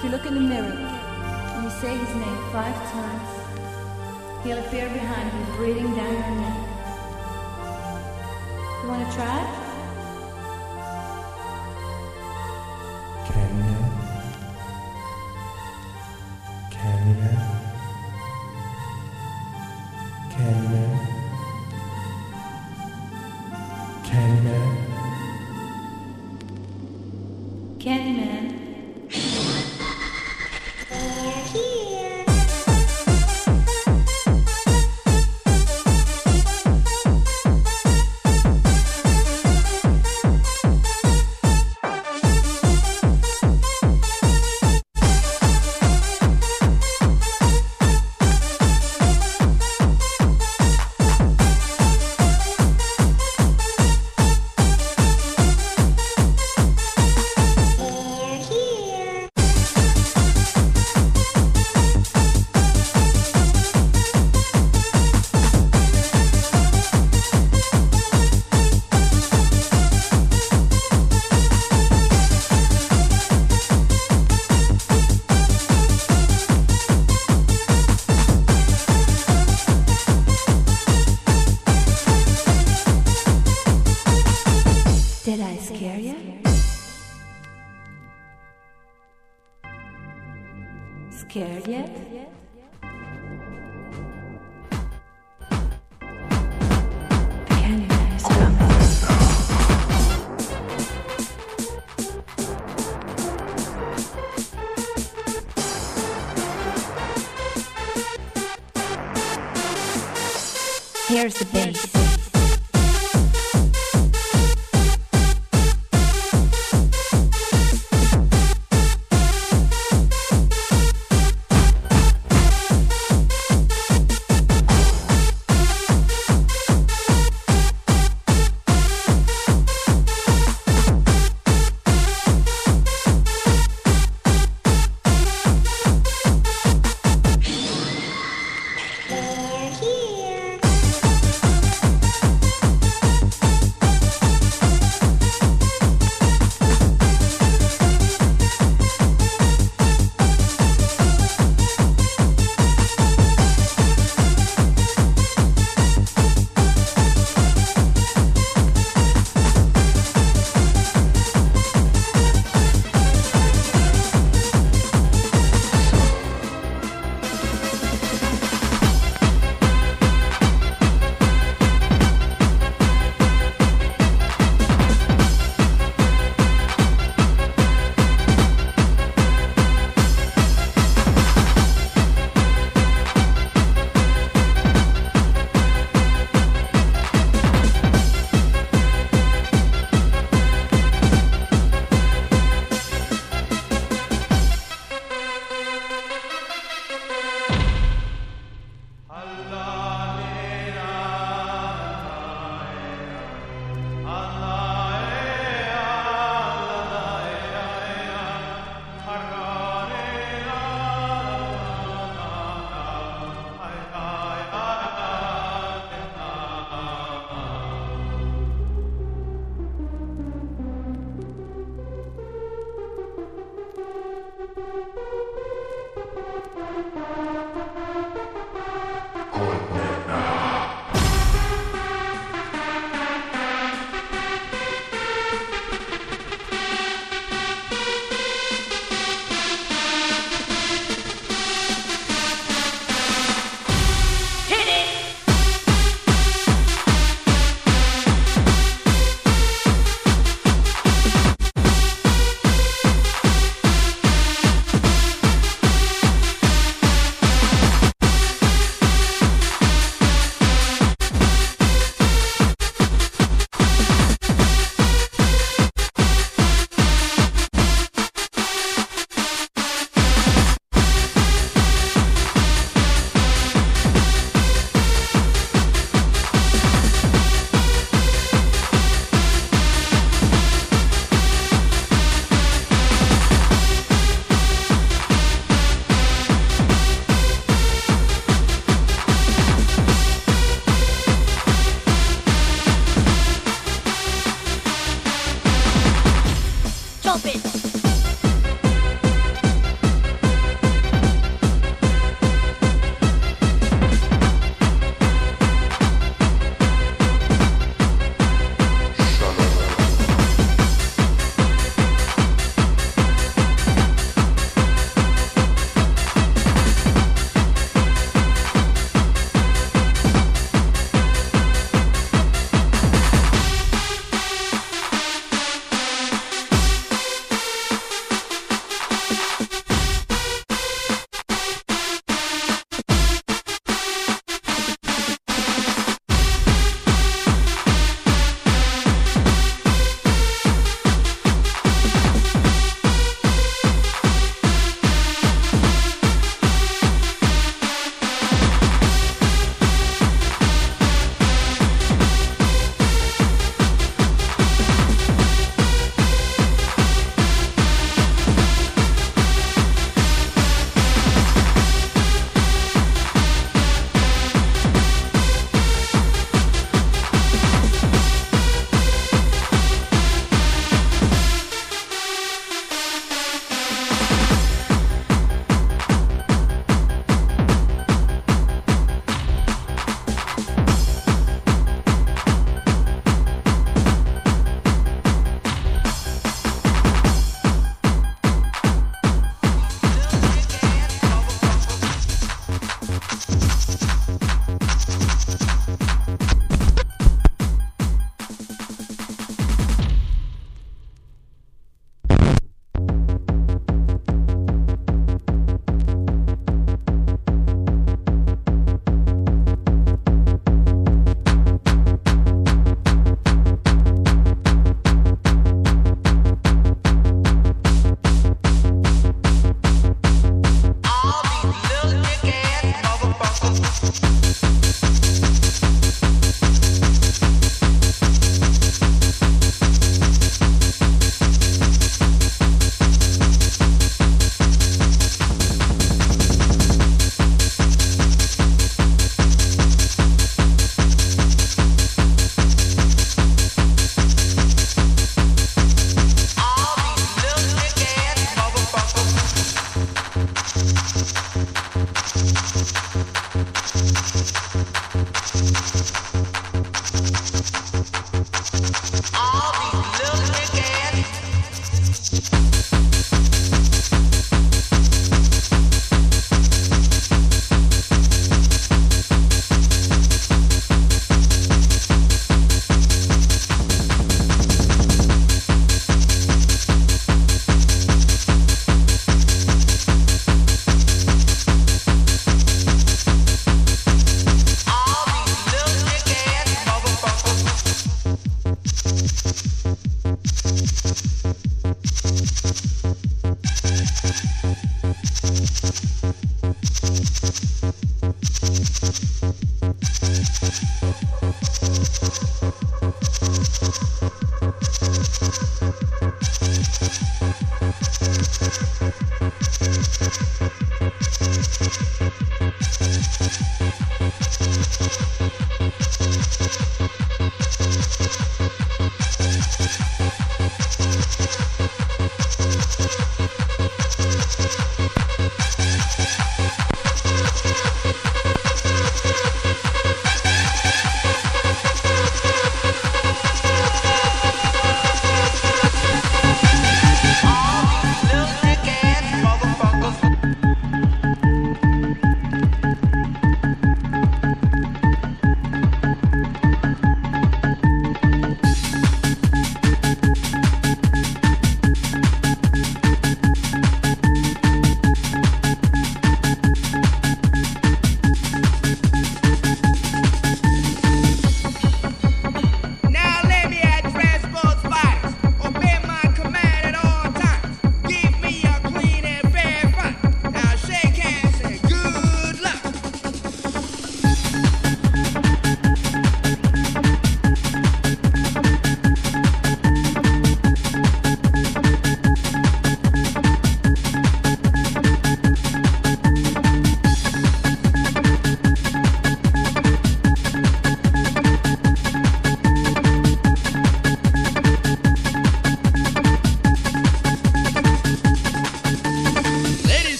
If you look in the mirror and you say his name five times, he'll appear behind you, breathing down your neck. You want to try the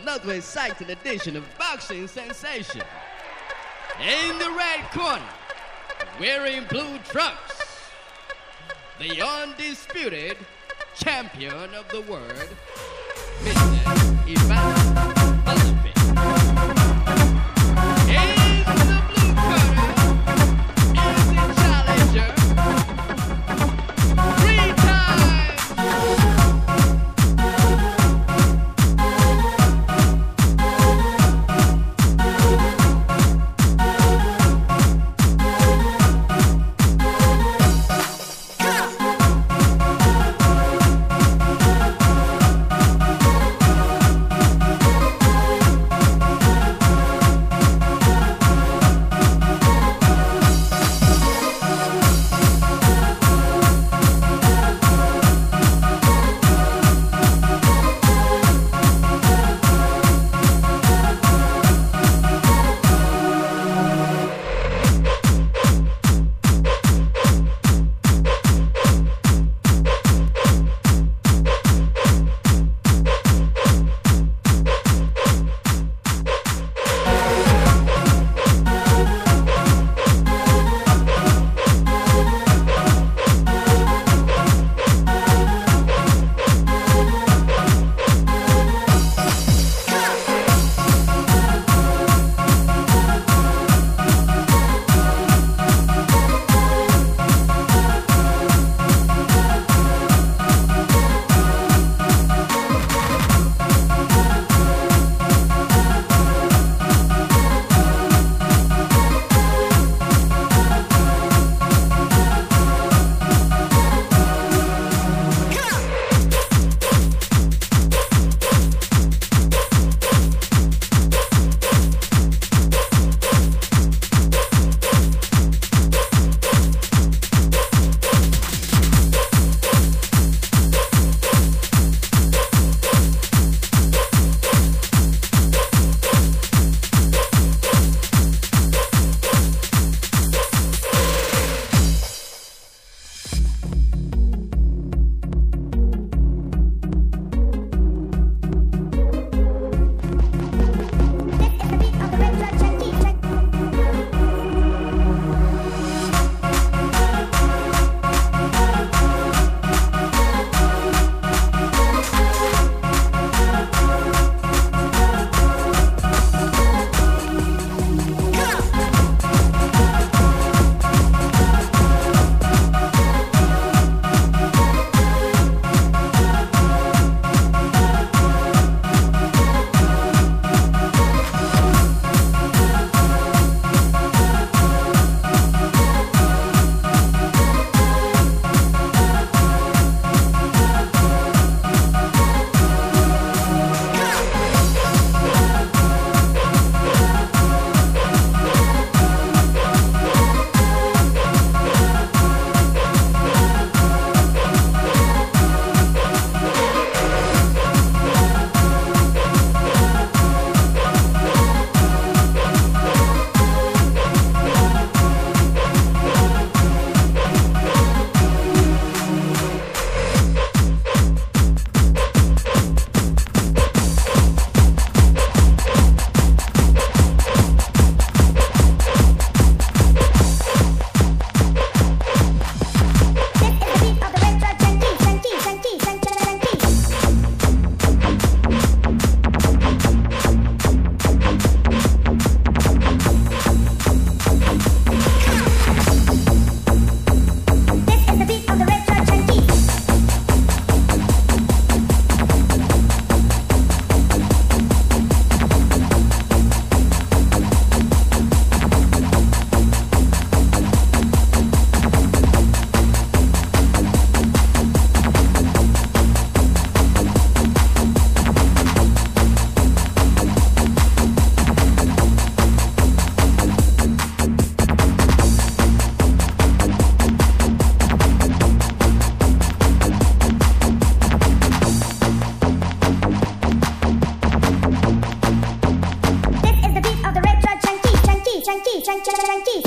another exciting edition of Boxing Sensation. In the red corner, wearing blue trunks, the undisputed champion of the world, Mr. Ivan try, try, try, try this.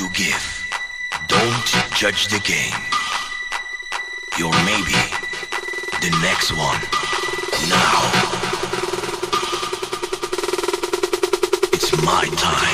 To give. Don't judge the game. You're maybe the next one. Now. It's my time.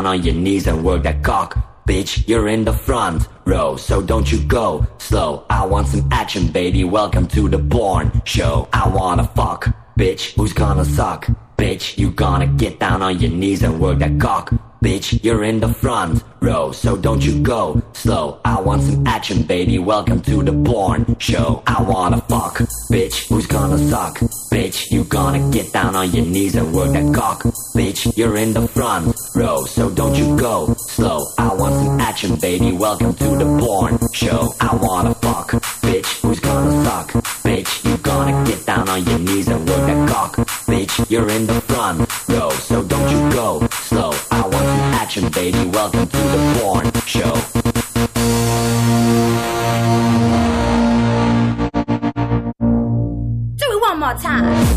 Down on your knees and work that cock. Bitch, you're in the front row, so don't you go slow. I want some action, baby. Welcome to the porn show. I wanna fuck, bitch. Who's gonna suck? Bitch, you gonna get down on your knees and work that cock. Bitch, you're in the front row, so don't you go slow. I want some action, baby. Welcome to the porn show. I wanna fuck, bitch. Who's gonna suck? Bitch, you gonna get down on your knees and work that cock. Bitch, you're in the front row, so don't you go slow. I want some action, baby. Welcome to the porn show. I wanna fuck, bitch. Who's gonna suck? Bitch, you gonna get down on your knees and work that cock. Bitch, you're in the front row, so don't you go slow. I want some action, baby. Welcome to the porn show. Do it one more time.